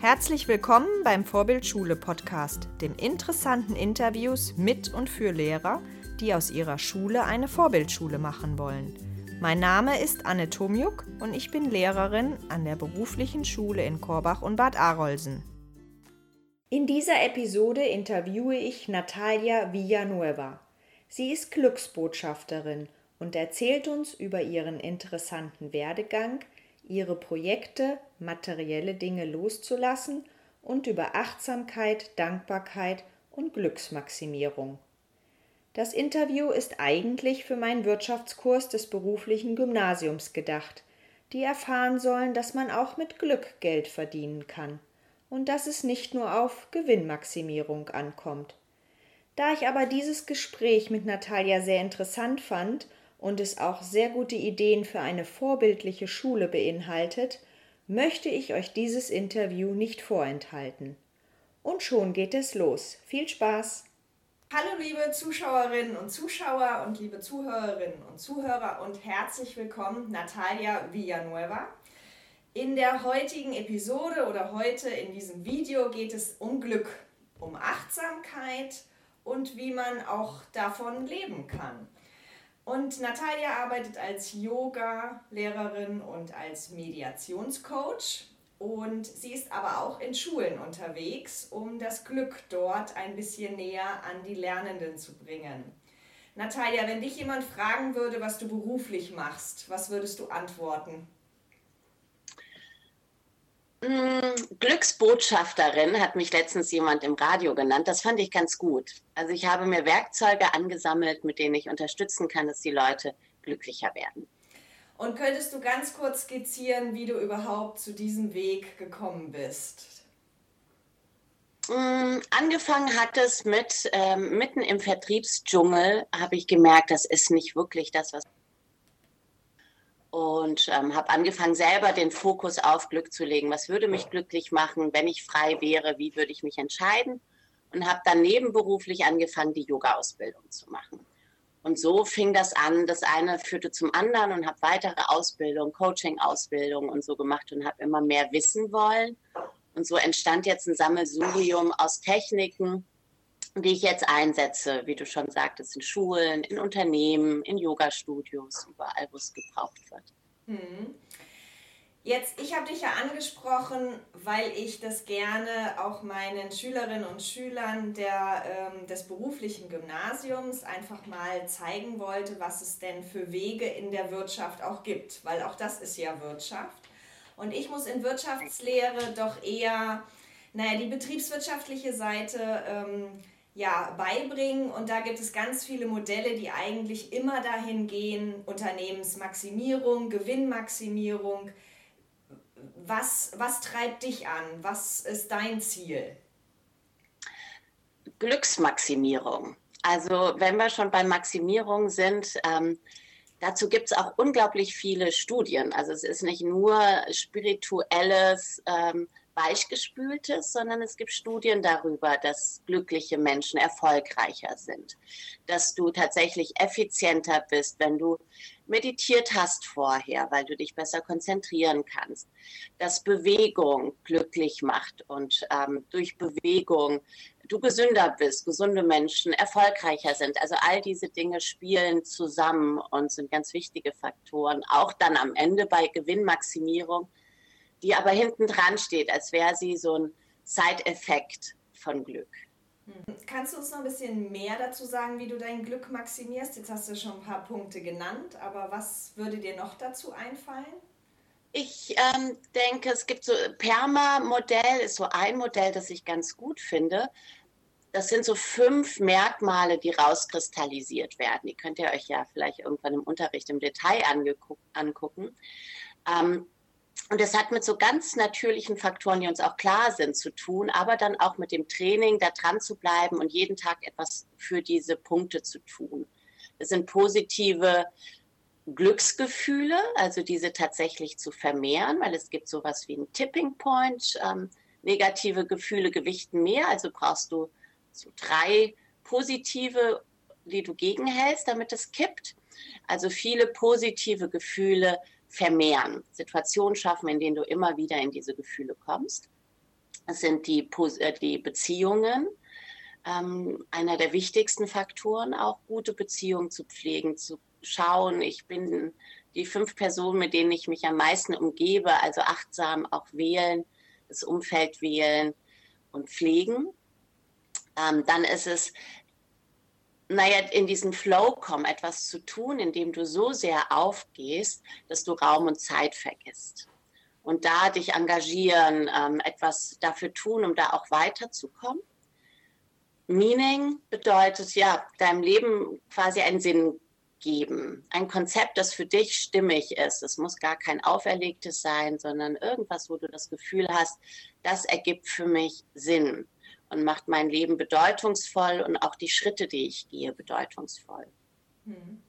Herzlich willkommen beim Vorbildschule Podcast, dem interessanten Interviews mit und für Lehrer, die aus ihrer Schule eine Vorbildschule machen wollen. Mein Name ist Anne Tomjuk und ich bin Lehrerin an der beruflichen Schule in Korbach und Bad Arolsen. In dieser Episode interviewe ich Natalia Villanueva. Sie ist Glücksbotschafterin und erzählt uns über ihren interessanten Werdegang, ihre Projekte, materielle Dinge loszulassen und über Achtsamkeit, Dankbarkeit und Glücksmaximierung. Das Interview ist eigentlich für meinen Wirtschaftskurs des beruflichen Gymnasiums gedacht, die erfahren sollen, dass man auch mit Glück Geld verdienen kann und dass es nicht nur auf Gewinnmaximierung ankommt. Da ich aber dieses Gespräch mit Natalia sehr interessant fand und es auch sehr gute Ideen für eine vorbildliche Schule beinhaltet, möchte ich euch dieses Interview nicht vorenthalten. Und schon geht es los. Viel Spaß! Hallo liebe Zuschauerinnen und Zuschauer und liebe Zuhörerinnen und Zuhörer und herzlich willkommen Natalia Villanueva. In der heutigen Episode oder heute in diesem Video geht es um Glück, um Achtsamkeit und wie man auch davon leben kann. Und Natalia arbeitet als Yoga-Lehrerin und als Mediationscoach. Und sie ist aber auch in Schulen unterwegs, um das Glück dort ein bisschen näher an die Lernenden zu bringen. Natalia, wenn dich jemand fragen würde, was du beruflich machst, was würdest du antworten? Mm, Glücksbotschafterin hat mich letztens jemand im Radio genannt. Das fand ich ganz gut. Also ich habe mir Werkzeuge angesammelt, mit denen ich unterstützen kann, dass die Leute glücklicher werden. Und könntest du ganz kurz skizzieren, wie du überhaupt zu diesem Weg gekommen bist? Mm, angefangen hat es mit, ähm, mitten im Vertriebsdschungel habe ich gemerkt, das ist nicht wirklich das, was und ähm, habe angefangen, selber den Fokus auf Glück zu legen. Was würde mich glücklich machen, wenn ich frei wäre? Wie würde ich mich entscheiden? Und habe dann nebenberuflich angefangen, die Yoga-Ausbildung zu machen. Und so fing das an. Das eine führte zum anderen und habe weitere Ausbildung, Coaching-Ausbildung und so gemacht und habe immer mehr wissen wollen. Und so entstand jetzt ein Sammelsurium aus Techniken, die ich jetzt einsetze, wie du schon sagtest, in Schulen, in Unternehmen, in Yoga-Studios, überall, wo es gebraucht wird. Mhm. Jetzt, ich habe dich ja angesprochen, weil ich das gerne auch meinen Schülerinnen und Schülern der, ähm, des beruflichen Gymnasiums einfach mal zeigen wollte, was es denn für Wege in der Wirtschaft auch gibt, weil auch das ist ja Wirtschaft. Und ich muss in Wirtschaftslehre doch eher, naja, die betriebswirtschaftliche Seite ähm, ja, beibringen. Und da gibt es ganz viele Modelle, die eigentlich immer dahin gehen, Unternehmensmaximierung, Gewinnmaximierung. Was, was treibt dich an? Was ist dein Ziel? Glücksmaximierung. Also wenn wir schon bei Maximierung sind, ähm, dazu gibt es auch unglaublich viele Studien. Also es ist nicht nur spirituelles ähm, weichgespültes, sondern es gibt Studien darüber, dass glückliche Menschen erfolgreicher sind, dass du tatsächlich effizienter bist, wenn du meditiert hast vorher, weil du dich besser konzentrieren kannst, dass Bewegung glücklich macht und ähm, durch Bewegung du gesünder bist, gesunde Menschen erfolgreicher sind. Also all diese Dinge spielen zusammen und sind ganz wichtige Faktoren. Auch dann am Ende bei Gewinnmaximierung die aber hinten dran steht, als wäre sie so ein Side-Effekt von Glück. Hm. Kannst du uns noch ein bisschen mehr dazu sagen, wie du dein Glück maximierst? Jetzt hast du schon ein paar Punkte genannt, aber was würde dir noch dazu einfallen? Ich ähm, denke, es gibt so Perma-Modell, ist so ein Modell, das ich ganz gut finde. Das sind so fünf Merkmale, die rauskristallisiert werden. Die könnt ihr euch ja vielleicht irgendwann im Unterricht im Detail angucken. Ähm, und es hat mit so ganz natürlichen Faktoren, die uns auch klar sind, zu tun, aber dann auch mit dem Training, da dran zu bleiben und jeden Tag etwas für diese Punkte zu tun. Das sind positive Glücksgefühle, also diese tatsächlich zu vermehren, weil es gibt sowas wie einen Tipping Point. Ähm, negative Gefühle gewichten mehr, also brauchst du so drei positive, die du gegenhältst, damit es kippt. Also viele positive Gefühle vermehren, Situationen schaffen, in denen du immer wieder in diese Gefühle kommst. sind die, äh, die Beziehungen. Ähm, einer der wichtigsten Faktoren, auch gute Beziehungen zu pflegen, zu schauen. Ich bin die fünf Personen, mit denen ich mich am meisten umgebe, also achtsam auch wählen, das Umfeld wählen und pflegen. Ähm, dann ist es, naja, in diesen Flow kommen, etwas zu tun, indem du so sehr aufgehst, dass du Raum und Zeit vergisst. Und da dich engagieren, ähm, etwas dafür tun, um da auch weiterzukommen. Meaning bedeutet ja, deinem Leben quasi einen Sinn geben. Ein Konzept, das für dich stimmig ist. Es muss gar kein auferlegtes sein, sondern irgendwas, wo du das Gefühl hast, das ergibt für mich Sinn und macht mein Leben bedeutungsvoll und auch die Schritte, die ich gehe, bedeutungsvoll. Mhm.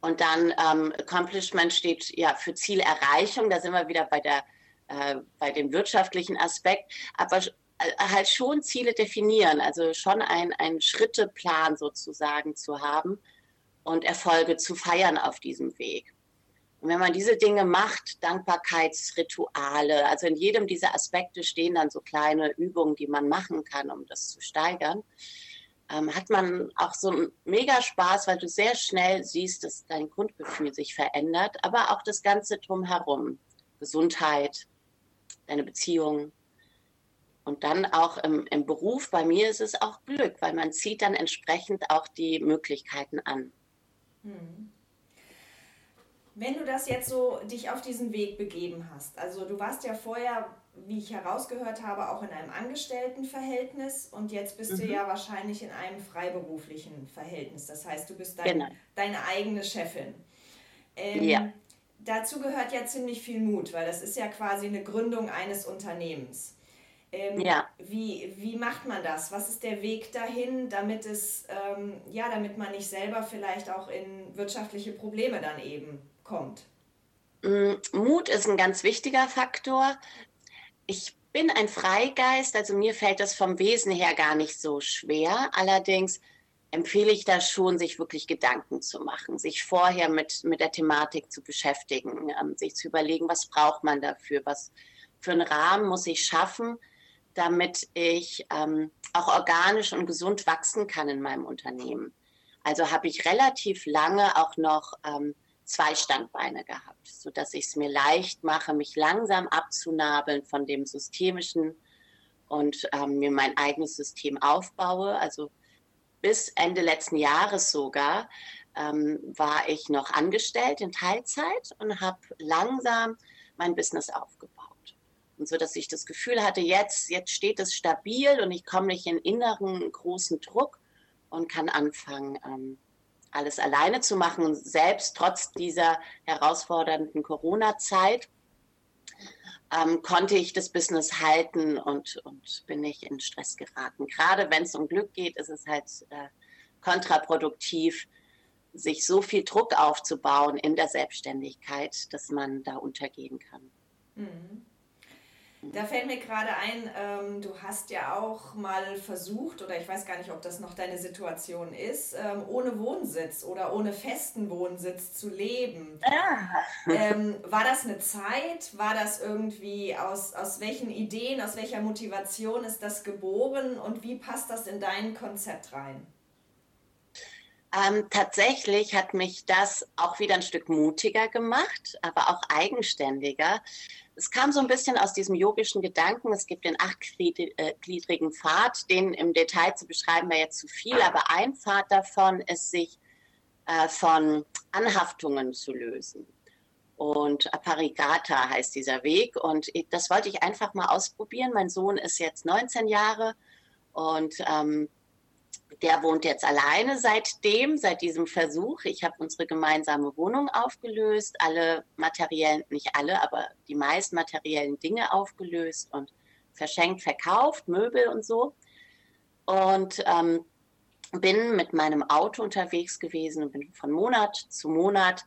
Und dann ähm, Accomplishment steht ja für Zielerreichung. Da sind wir wieder bei der äh, bei dem wirtschaftlichen Aspekt, aber äh, halt schon Ziele definieren, also schon ein, ein Schritteplan sozusagen zu haben, und Erfolge zu feiern auf diesem Weg. Und wenn man diese Dinge macht, Dankbarkeitsrituale, also in jedem dieser Aspekte stehen dann so kleine Übungen, die man machen kann, um das zu steigern, ähm, hat man auch so einen mega Spaß, weil du sehr schnell siehst, dass dein Grundgefühl sich verändert, aber auch das Ganze drumherum. Gesundheit, deine Beziehung. Und dann auch im, im Beruf, bei mir ist es auch Glück, weil man zieht dann entsprechend auch die Möglichkeiten an. Hm. Wenn du das jetzt so dich auf diesen Weg begeben hast, also du warst ja vorher, wie ich herausgehört habe, auch in einem Angestelltenverhältnis und jetzt bist mhm. du ja wahrscheinlich in einem freiberuflichen Verhältnis. Das heißt, du bist dein, genau. deine eigene Chefin. Ähm, ja. Dazu gehört ja ziemlich viel Mut, weil das ist ja quasi eine Gründung eines Unternehmens. Ähm, ja. Wie, wie macht man das? Was ist der Weg dahin, damit es, ähm, ja, damit man nicht selber vielleicht auch in wirtschaftliche Probleme dann eben kommt? Mm, Mut ist ein ganz wichtiger Faktor. Ich bin ein Freigeist, also mir fällt das vom Wesen her gar nicht so schwer. Allerdings empfehle ich da schon, sich wirklich Gedanken zu machen, sich vorher mit, mit der Thematik zu beschäftigen, ähm, sich zu überlegen, was braucht man dafür, was für einen Rahmen muss ich schaffen, damit ich ähm, auch organisch und gesund wachsen kann in meinem Unternehmen. Also habe ich relativ lange auch noch ähm, zwei Standbeine gehabt, sodass ich es mir leicht mache, mich langsam abzunabeln von dem Systemischen und ähm, mir mein eigenes System aufbaue. Also bis Ende letzten Jahres sogar ähm, war ich noch angestellt in Teilzeit und habe langsam mein Business aufgebaut. Und so, dass ich das Gefühl hatte, jetzt, jetzt steht es stabil und ich komme nicht in inneren großen Druck und kann anfangen, ähm, alles alleine zu machen. Selbst trotz dieser herausfordernden Corona-Zeit ähm, konnte ich das Business halten und, und bin nicht in Stress geraten. Gerade wenn es um Glück geht, ist es halt äh, kontraproduktiv, sich so viel Druck aufzubauen in der Selbstständigkeit, dass man da untergehen kann. Mhm. Da fällt mir gerade ein, ähm, du hast ja auch mal versucht, oder ich weiß gar nicht, ob das noch deine Situation ist, ähm, ohne Wohnsitz oder ohne festen Wohnsitz zu leben. Ja. Ähm, war das eine Zeit? War das irgendwie aus, aus welchen Ideen, aus welcher Motivation ist das geboren und wie passt das in dein Konzept rein? Ähm, tatsächlich hat mich das auch wieder ein Stück mutiger gemacht, aber auch eigenständiger, es kam so ein bisschen aus diesem yogischen Gedanken. Es gibt den achtgliedrigen Pfad, den im Detail zu beschreiben wäre jetzt zu viel, aber ein Pfad davon ist, sich äh, von Anhaftungen zu lösen. Und Aparigata heißt dieser Weg. Und das wollte ich einfach mal ausprobieren. Mein Sohn ist jetzt 19 Jahre und ähm, der wohnt jetzt alleine seitdem, seit diesem Versuch. Ich habe unsere gemeinsame Wohnung aufgelöst, alle materiellen, nicht alle, aber die meisten materiellen Dinge aufgelöst und verschenkt, verkauft, Möbel und so. Und ähm, bin mit meinem Auto unterwegs gewesen und bin von Monat zu Monat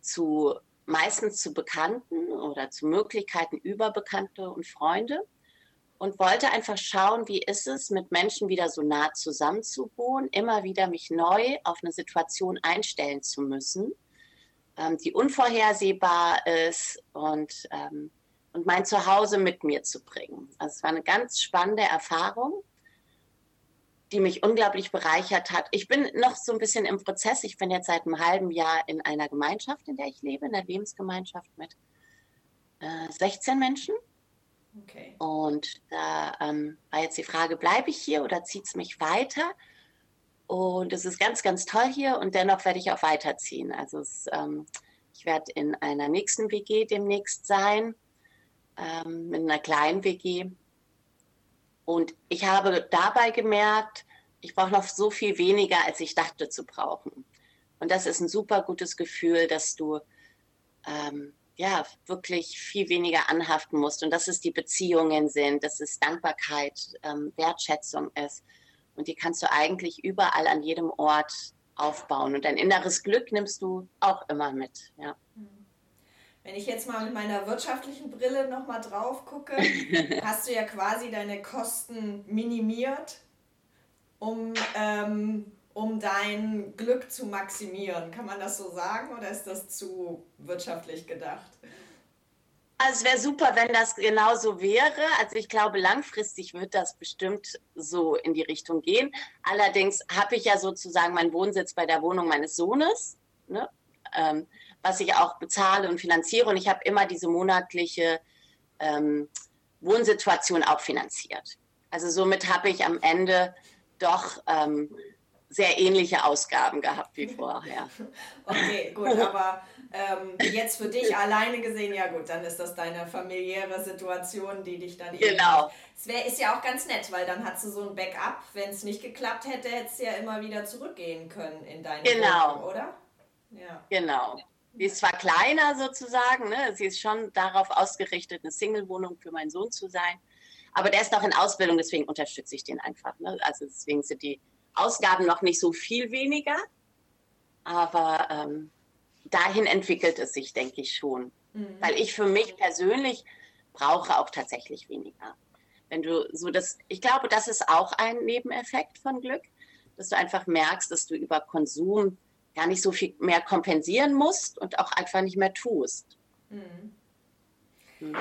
zu meistens zu Bekannten oder zu Möglichkeiten über Bekannte und Freunde und wollte einfach schauen, wie ist es, mit Menschen wieder so nah zusammen zu wohnen, immer wieder mich neu auf eine Situation einstellen zu müssen, ähm, die unvorhersehbar ist und, ähm, und mein Zuhause mit mir zu bringen. Also es war eine ganz spannende Erfahrung, die mich unglaublich bereichert hat. Ich bin noch so ein bisschen im Prozess. Ich bin jetzt seit einem halben Jahr in einer Gemeinschaft, in der ich lebe, in der Lebensgemeinschaft mit äh, 16 Menschen. Okay. Und da ähm, war jetzt die Frage, bleibe ich hier oder zieht es mich weiter? Und es ist ganz, ganz toll hier und dennoch werde ich auch weiterziehen. Also es, ähm, ich werde in einer nächsten WG demnächst sein, ähm, mit einer kleinen WG. Und ich habe dabei gemerkt, ich brauche noch so viel weniger, als ich dachte zu brauchen. Und das ist ein super gutes Gefühl, dass du ähm, ja wirklich viel weniger anhaften musst und dass es die Beziehungen sind, dass es Dankbarkeit, ähm, Wertschätzung ist. Und die kannst du eigentlich überall an jedem Ort aufbauen. Und dein inneres Glück nimmst du auch immer mit. Ja. Wenn ich jetzt mal mit meiner wirtschaftlichen Brille nochmal drauf gucke, hast du ja quasi deine Kosten minimiert, um, ähm, um dein Glück zu maximieren. Kann man das so sagen oder ist das zu wirtschaftlich gedacht? Also es wäre super, wenn das genauso wäre. Also ich glaube, langfristig wird das bestimmt so in die Richtung gehen. Allerdings habe ich ja sozusagen meinen Wohnsitz bei der Wohnung meines Sohnes, ne? ähm, was ich auch bezahle und finanziere. Und ich habe immer diese monatliche ähm, Wohnsituation auch finanziert. Also somit habe ich am Ende doch ähm, sehr ähnliche Ausgaben gehabt wie vorher. Okay, gut, aber ähm, jetzt für dich alleine gesehen, ja gut, dann ist das deine familiäre Situation, die dich dann Genau. Es wär, ist ja auch ganz nett, weil dann hast du so ein Backup. Wenn es nicht geklappt hätte, hättest du ja immer wieder zurückgehen können in deine genau. Wohnung, oder? Ja. Genau. Sie ist zwar kleiner sozusagen, ne? sie ist schon darauf ausgerichtet, eine Single-Wohnung für meinen Sohn zu sein. Aber der ist noch in Ausbildung, deswegen unterstütze ich den einfach. Ne? Also deswegen sind die Ausgaben noch nicht so viel weniger. Aber ähm, dahin entwickelt es sich, denke ich schon. Mhm. Weil ich für mich persönlich brauche auch tatsächlich weniger. Wenn du so das, ich glaube, das ist auch ein Nebeneffekt von Glück, dass du einfach merkst, dass du über Konsum gar nicht so viel mehr kompensieren musst und auch einfach nicht mehr tust. Mhm. Mhm.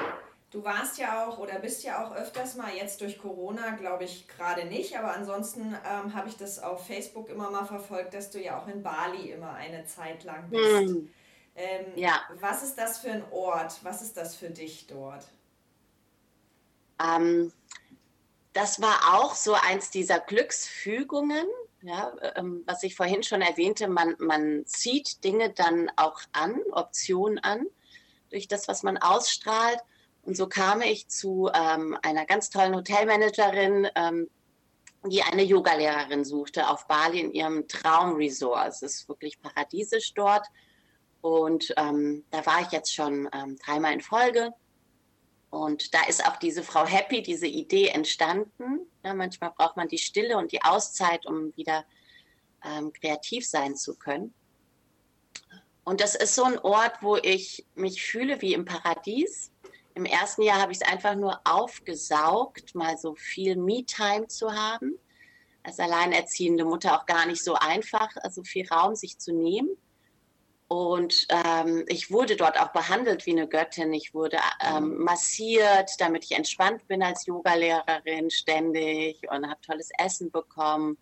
Du warst ja auch oder bist ja auch öfters mal jetzt durch Corona, glaube ich, gerade nicht, aber ansonsten ähm, habe ich das auf Facebook immer mal verfolgt, dass du ja auch in Bali immer eine Zeit lang bist. Hm. Ähm, ja. Was ist das für ein Ort? Was ist das für dich dort? Ähm, das war auch so eins dieser Glücksfügungen, ja, ähm, was ich vorhin schon erwähnte. Man, man zieht Dinge dann auch an, Optionen an, durch das, was man ausstrahlt. Und so kam ich zu ähm, einer ganz tollen Hotelmanagerin, ähm, die eine Yogalehrerin suchte auf Bali in ihrem Traumresort. Es ist wirklich paradiesisch dort. Und ähm, da war ich jetzt schon ähm, dreimal in Folge. Und da ist auch diese Frau Happy, diese Idee entstanden. Ja, manchmal braucht man die Stille und die Auszeit, um wieder ähm, kreativ sein zu können. Und das ist so ein Ort, wo ich mich fühle wie im Paradies im ersten Jahr habe ich es einfach nur aufgesaugt, mal so viel Me-Time zu haben. Als alleinerziehende Mutter auch gar nicht so einfach, also viel Raum sich zu nehmen. Und ähm, ich wurde dort auch behandelt wie eine Göttin. Ich wurde ähm, massiert, damit ich entspannt bin als Yogalehrerin ständig und habe tolles Essen bekommen.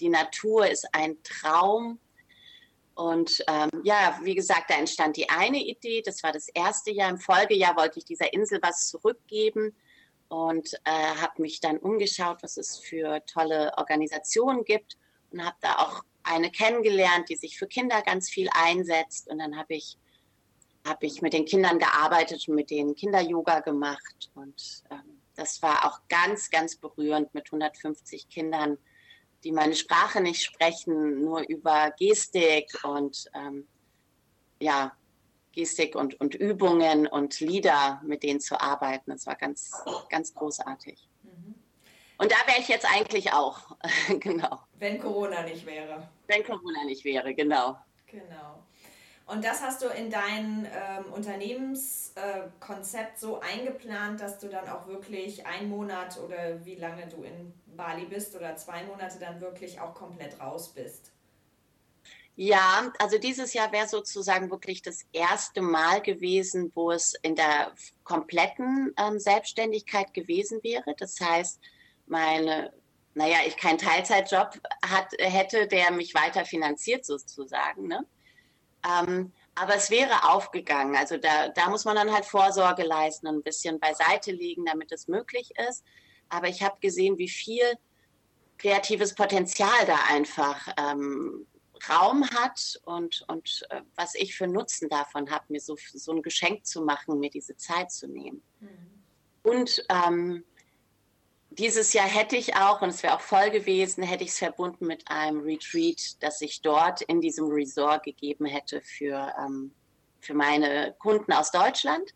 Die Natur ist ein Traum. Und ähm, ja, wie gesagt, da entstand die eine Idee. Das war das erste Jahr. Im Folgejahr wollte ich dieser Insel was zurückgeben und äh, habe mich dann umgeschaut, was es für tolle Organisationen gibt und habe da auch eine kennengelernt, die sich für Kinder ganz viel einsetzt. Und dann habe ich, hab ich mit den Kindern gearbeitet und mit denen Kinder-Yoga gemacht. Und ähm, das war auch ganz, ganz berührend mit 150 Kindern die meine Sprache nicht sprechen, nur über Gestik und ähm, ja, Gestik und, und Übungen und Lieder mit denen zu arbeiten. Das war ganz, ganz großartig. Mhm. Und da wäre ich jetzt eigentlich auch, genau. Wenn Corona nicht wäre. Wenn Corona nicht wäre, genau. Genau. Und das hast du in dein ähm, Unternehmenskonzept äh, so eingeplant, dass du dann auch wirklich einen Monat oder wie lange du in Bali bist oder zwei Monate dann wirklich auch komplett raus bist. Ja, also dieses Jahr wäre sozusagen wirklich das erste Mal gewesen, wo es in der kompletten ähm, Selbstständigkeit gewesen wäre. Das heißt, meine, naja, ich keinen Teilzeitjob hat, hätte, der mich weiter finanziert sozusagen. Ne? Ähm, aber es wäre aufgegangen. Also da, da muss man dann halt Vorsorge leisten, ein bisschen beiseite liegen, damit es möglich ist. Aber ich habe gesehen, wie viel kreatives Potenzial da einfach ähm, Raum hat und, und äh, was ich für Nutzen davon habe, mir so, so ein Geschenk zu machen, mir diese Zeit zu nehmen. Mhm. Und ähm, dieses Jahr hätte ich auch, und es wäre auch voll gewesen, hätte ich es verbunden mit einem Retreat, das ich dort in diesem Resort gegeben hätte für, ähm, für meine Kunden aus Deutschland.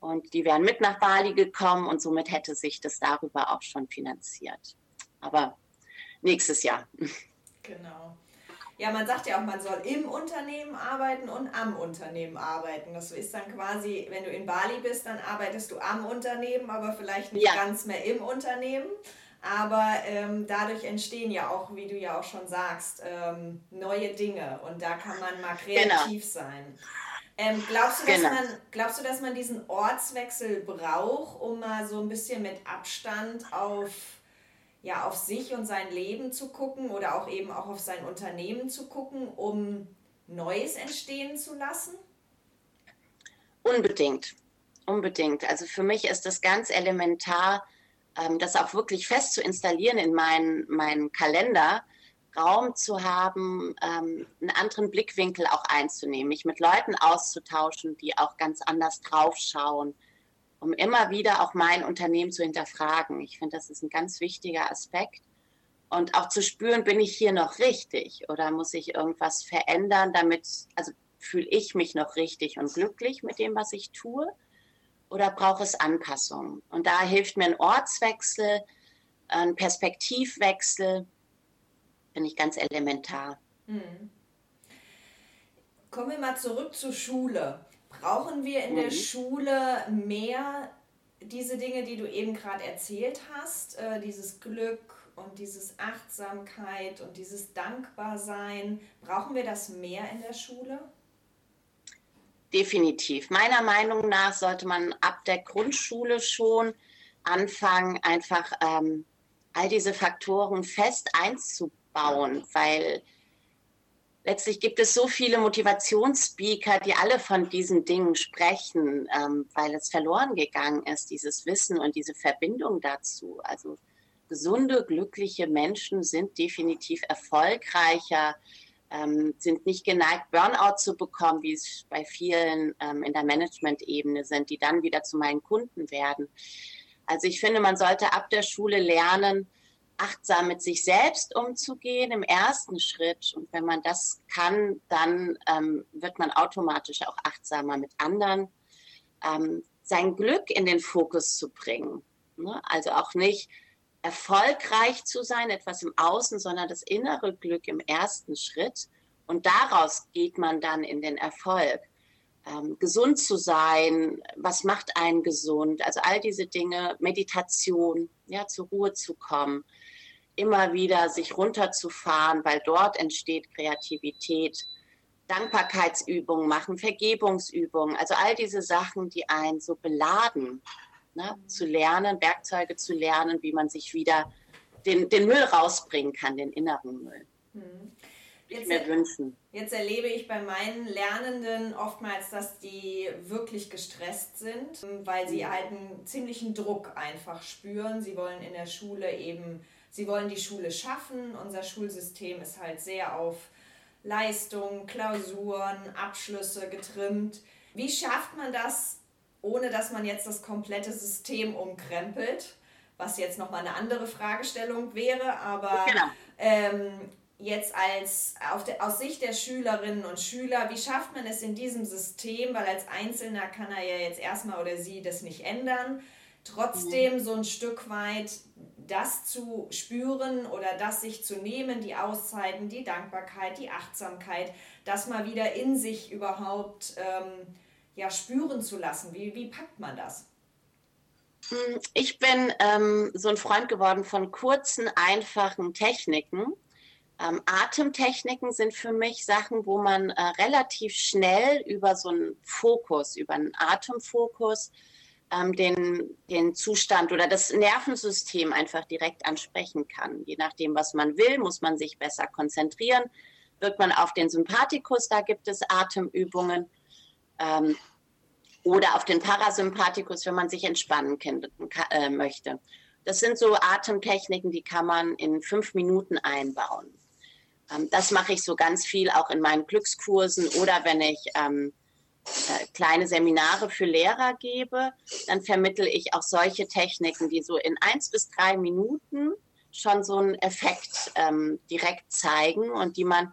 Und die wären mit nach Bali gekommen und somit hätte sich das darüber auch schon finanziert. Aber nächstes Jahr. Genau. Ja, man sagt ja auch, man soll im Unternehmen arbeiten und am Unternehmen arbeiten. Das ist dann quasi, wenn du in Bali bist, dann arbeitest du am Unternehmen, aber vielleicht nicht ja. ganz mehr im Unternehmen. Aber ähm, dadurch entstehen ja auch, wie du ja auch schon sagst, ähm, neue Dinge und da kann man mal kreativ genau. sein. Ähm, glaubst, du, dass genau. man, glaubst du, dass man diesen Ortswechsel braucht, um mal so ein bisschen mit Abstand auf ja, auf sich und sein Leben zu gucken oder auch eben auch auf sein Unternehmen zu gucken, um Neues entstehen zu lassen? Unbedingt, unbedingt. Also für mich ist das ganz elementar, ähm, das auch wirklich fest zu installieren in meinen, meinen Kalender, Raum zu haben, ähm, einen anderen Blickwinkel auch einzunehmen, mich mit Leuten auszutauschen, die auch ganz anders draufschauen, um immer wieder auch mein Unternehmen zu hinterfragen. Ich finde, das ist ein ganz wichtiger Aspekt. Und auch zu spüren, bin ich hier noch richtig oder muss ich irgendwas verändern, damit, also fühle ich mich noch richtig und glücklich mit dem, was ich tue oder brauche es Anpassungen? Und da hilft mir ein Ortswechsel, ein Perspektivwechsel, finde ich ganz elementar. Hm. Kommen wir mal zurück zur Schule. Brauchen wir in mhm. der Schule mehr diese Dinge, die du eben gerade erzählt hast, äh, dieses Glück und dieses Achtsamkeit und dieses Dankbarsein, brauchen wir das mehr in der Schule? Definitiv. Meiner Meinung nach sollte man ab der Grundschule schon anfangen, einfach ähm, all diese Faktoren fest einzubauen, weil letztlich gibt es so viele Motivationsspeaker, die alle von diesen Dingen sprechen, ähm, weil es verloren gegangen ist, dieses Wissen und diese Verbindung dazu. Also gesunde, glückliche Menschen sind definitiv erfolgreicher, ähm, sind nicht geneigt, Burnout zu bekommen, wie es bei vielen ähm, in der Management-Ebene sind, die dann wieder zu meinen Kunden werden. Also ich finde, man sollte ab der Schule lernen, achtsam mit sich selbst umzugehen im ersten Schritt. Und wenn man das kann, dann ähm, wird man automatisch auch achtsamer mit anderen. Ähm, sein Glück in den Fokus zu bringen. Ne? Also auch nicht erfolgreich zu sein, etwas im Außen, sondern das innere Glück im ersten Schritt. Und daraus geht man dann in den Erfolg. Ähm, gesund zu sein, was macht einen gesund? Also all diese Dinge, Meditation, ja, zur Ruhe zu kommen immer wieder sich runterzufahren, weil dort entsteht Kreativität. Dankbarkeitsübungen machen, Vergebungsübungen, also all diese Sachen, die einen so beladen, ne? zu lernen, Werkzeuge zu lernen, wie man sich wieder den, den Müll rausbringen kann, den inneren Müll. Hm. Jetzt, mir wünschen. Jetzt erlebe ich bei meinen Lernenden oftmals, dass die wirklich gestresst sind, weil sie halt einen ziemlichen Druck einfach spüren. Sie wollen in der Schule eben Sie wollen die Schule schaffen. Unser Schulsystem ist halt sehr auf Leistung, Klausuren, Abschlüsse getrimmt. Wie schafft man das, ohne dass man jetzt das komplette System umkrempelt? Was jetzt nochmal eine andere Fragestellung wäre, aber genau. ähm, jetzt als der, aus Sicht der Schülerinnen und Schüler, wie schafft man es in diesem System, weil als Einzelner kann er ja jetzt erstmal oder sie das nicht ändern, trotzdem mhm. so ein Stück weit das zu spüren oder das sich zu nehmen, die Auszeiten, die Dankbarkeit, die Achtsamkeit, das mal wieder in sich überhaupt ähm, ja, spüren zu lassen. Wie, wie packt man das? Hm, ich bin ähm, so ein Freund geworden von kurzen, einfachen Techniken, Ähm, Atemtechniken sind für mich Sachen, wo man äh, relativ schnell über so einen Fokus, über einen Atemfokus, ähm, den, den Zustand oder das Nervensystem einfach direkt ansprechen kann. Je nachdem, was man will, muss man sich besser konzentrieren. Wirkt man auf den Sympathikus, da gibt es Atemübungen. Ähm, oder auf den Parasympathikus, wenn man sich entspannen kann, äh, möchte. Das sind so Atemtechniken, die kann man in fünf Minuten einbauen. Ähm, das mache ich so ganz viel auch in meinen Glückskursen oder wenn ich ähm, äh, kleine Seminare für Lehrer gebe, dann vermittle ich auch solche Techniken, die so in eins bis drei Minuten schon so einen Effekt ähm, direkt zeigen und die man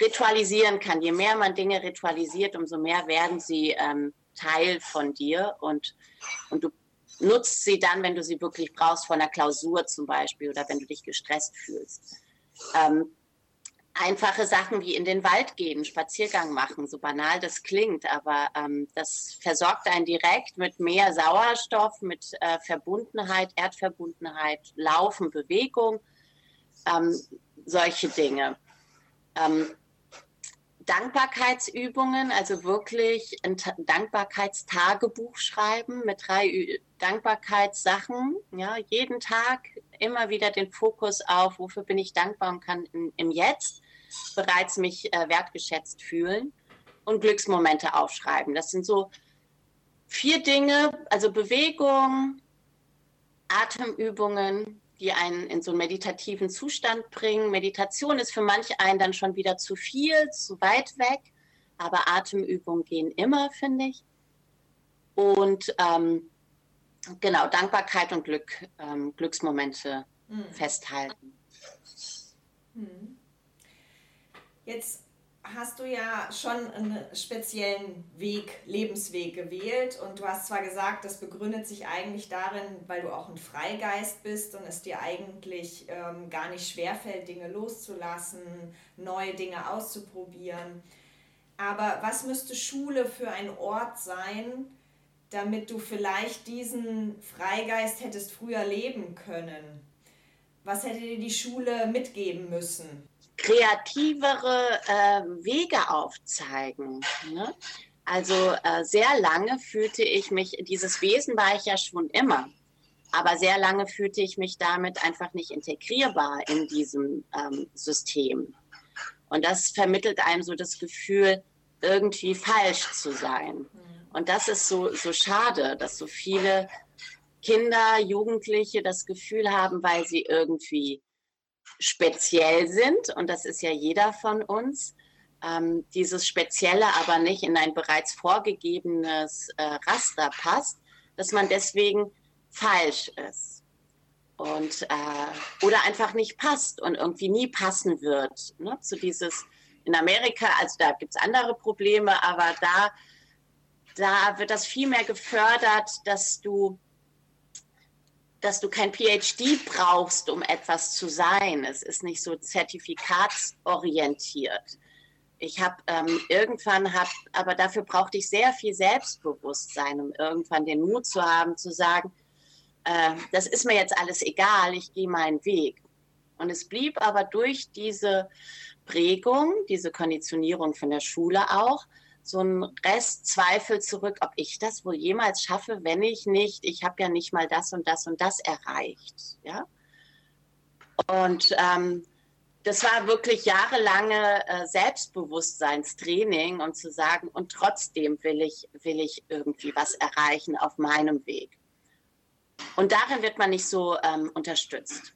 ritualisieren kann. Je mehr man Dinge ritualisiert, umso mehr werden sie ähm, Teil von dir und, und du nutzt sie dann, wenn du sie wirklich brauchst, vor einer Klausur zum Beispiel oder wenn du dich gestresst fühlst. Ähm, einfache Sachen wie in den Wald gehen, Spaziergang machen, so banal das klingt, aber ähm, das versorgt einen direkt mit mehr Sauerstoff, mit äh, Verbundenheit, Erdverbundenheit, Laufen, Bewegung, ähm, solche Dinge. Ähm, Dankbarkeitsübungen, also wirklich ein Dankbarkeitstagebuch schreiben mit drei Dankbarkeitssachen. Ja, jeden Tag immer wieder den Fokus auf, wofür bin ich dankbar und kann im Jetzt bereits mich äh, wertgeschätzt fühlen und Glücksmomente aufschreiben. Das sind so vier Dinge, also Bewegung, Atemübungen, die einen in so einen meditativen Zustand bringen. Meditation ist für manch einen dann schon wieder zu viel, zu weit weg, aber Atemübungen gehen immer, finde ich. Und ähm, genau, Dankbarkeit und Glück, ähm, Glücksmomente mhm. festhalten. Mhm. Jetzt hast du ja schon einen speziellen Weg, Lebensweg gewählt und du hast zwar gesagt, das begründet sich eigentlich darin, weil du auch ein Freigeist bist und es dir eigentlich ähm, gar nicht schwerfällt, Dinge loszulassen, neue Dinge auszuprobieren. Aber was müsste Schule für ein Ort sein, damit du vielleicht diesen Freigeist hättest früher leben können? Was hätte dir die Schule mitgeben müssen? Kreativere äh, Wege aufzeigen. Ne? Also äh, sehr lange fühlte ich mich, dieses Wesen war ich ja schon immer, aber sehr lange fühlte ich mich damit einfach nicht integrierbar in diesem ähm, System. Und das vermittelt einem so das Gefühl, irgendwie falsch zu sein. Und das ist so, so schade, dass so viele Kinder, Jugendliche das Gefühl haben, weil sie irgendwie speziell sind, und das ist ja jeder von uns, ähm, dieses Spezielle aber nicht in ein bereits vorgegebenes äh, Raster passt, dass man deswegen falsch ist. Und, äh, oder einfach nicht passt und irgendwie nie passen wird. Ne? Zu dieses, in Amerika, also da gibt es andere Probleme, aber da, da wird das viel mehr gefördert, dass du dass du kein PhD brauchst, um etwas zu sein. Es ist nicht so zertifikatsorientiert. Ich habe ähm, irgendwann hab, aber dafür brauchte ich sehr viel Selbstbewusstsein, um irgendwann den Mut zu haben, zu sagen, äh, das ist mir jetzt alles egal, ich gehe meinen Weg. Und es blieb aber durch diese Prägung, diese Konditionierung von der Schule auch, so ein Restzweifel zurück, ob ich das wohl jemals schaffe, wenn ich nicht, ich habe ja nicht mal das und das und das erreicht. Ja? Und ähm, das war wirklich jahrelange äh, Selbstbewusstseinstraining und zu sagen, und trotzdem will ich, will ich irgendwie was erreichen auf meinem Weg. Und darin wird man nicht so ähm, unterstützt.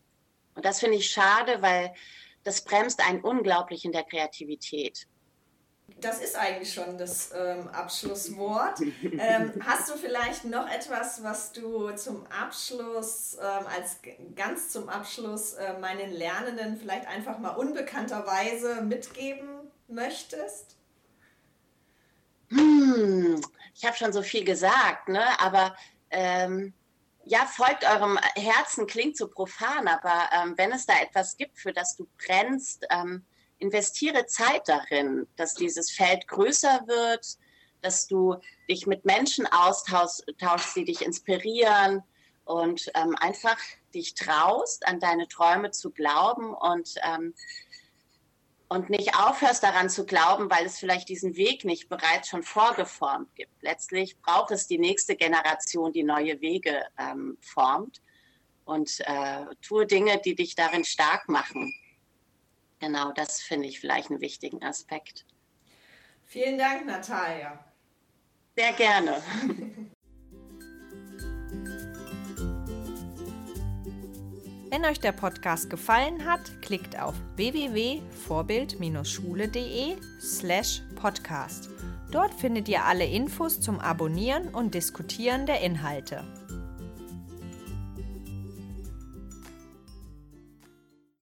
Und das finde ich schade, weil das bremst einen unglaublich in der Kreativität das ist eigentlich schon das ähm, Abschlusswort. Ähm, hast du vielleicht noch etwas, was du zum Abschluss, ähm, als ganz zum Abschluss äh, meinen Lernenden vielleicht einfach mal unbekannterweise mitgeben möchtest? Hm, ich habe schon so viel gesagt, ne? aber ähm, ja, folgt eurem Herzen, klingt so profan, aber ähm, wenn es da etwas gibt, für das du brennst, ähm, investiere Zeit darin, dass dieses Feld größer wird, dass du dich mit Menschen austauschst, die dich inspirieren und ähm, einfach dich traust, an deine Träume zu glauben und ähm, und nicht aufhörst daran zu glauben, weil es vielleicht diesen Weg nicht bereits schon vorgeformt gibt. Letztlich braucht es die nächste Generation, die neue Wege ähm, formt und äh, tue Dinge, die dich darin stark machen. Genau, das finde ich vielleicht einen wichtigen Aspekt. Vielen Dank, Natalia. Sehr gerne. Wenn euch der Podcast gefallen hat, klickt auf www.vorbild-schule.de slash podcast. Dort findet ihr alle Infos zum Abonnieren und Diskutieren der Inhalte.